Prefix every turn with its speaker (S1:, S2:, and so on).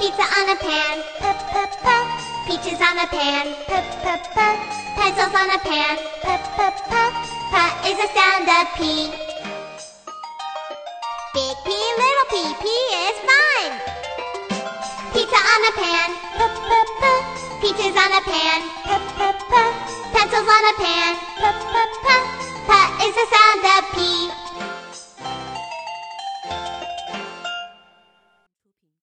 S1: Pizza on a pan. P p p. Peaches on a pan. P p p. Pencils on a pan. P p p. P is the sound of P. Big P, little P, P is fine. Pizza on a pan. P p p. Peaches on a pan. P p p. Pencils on a pan. P p p. P is the sound of P.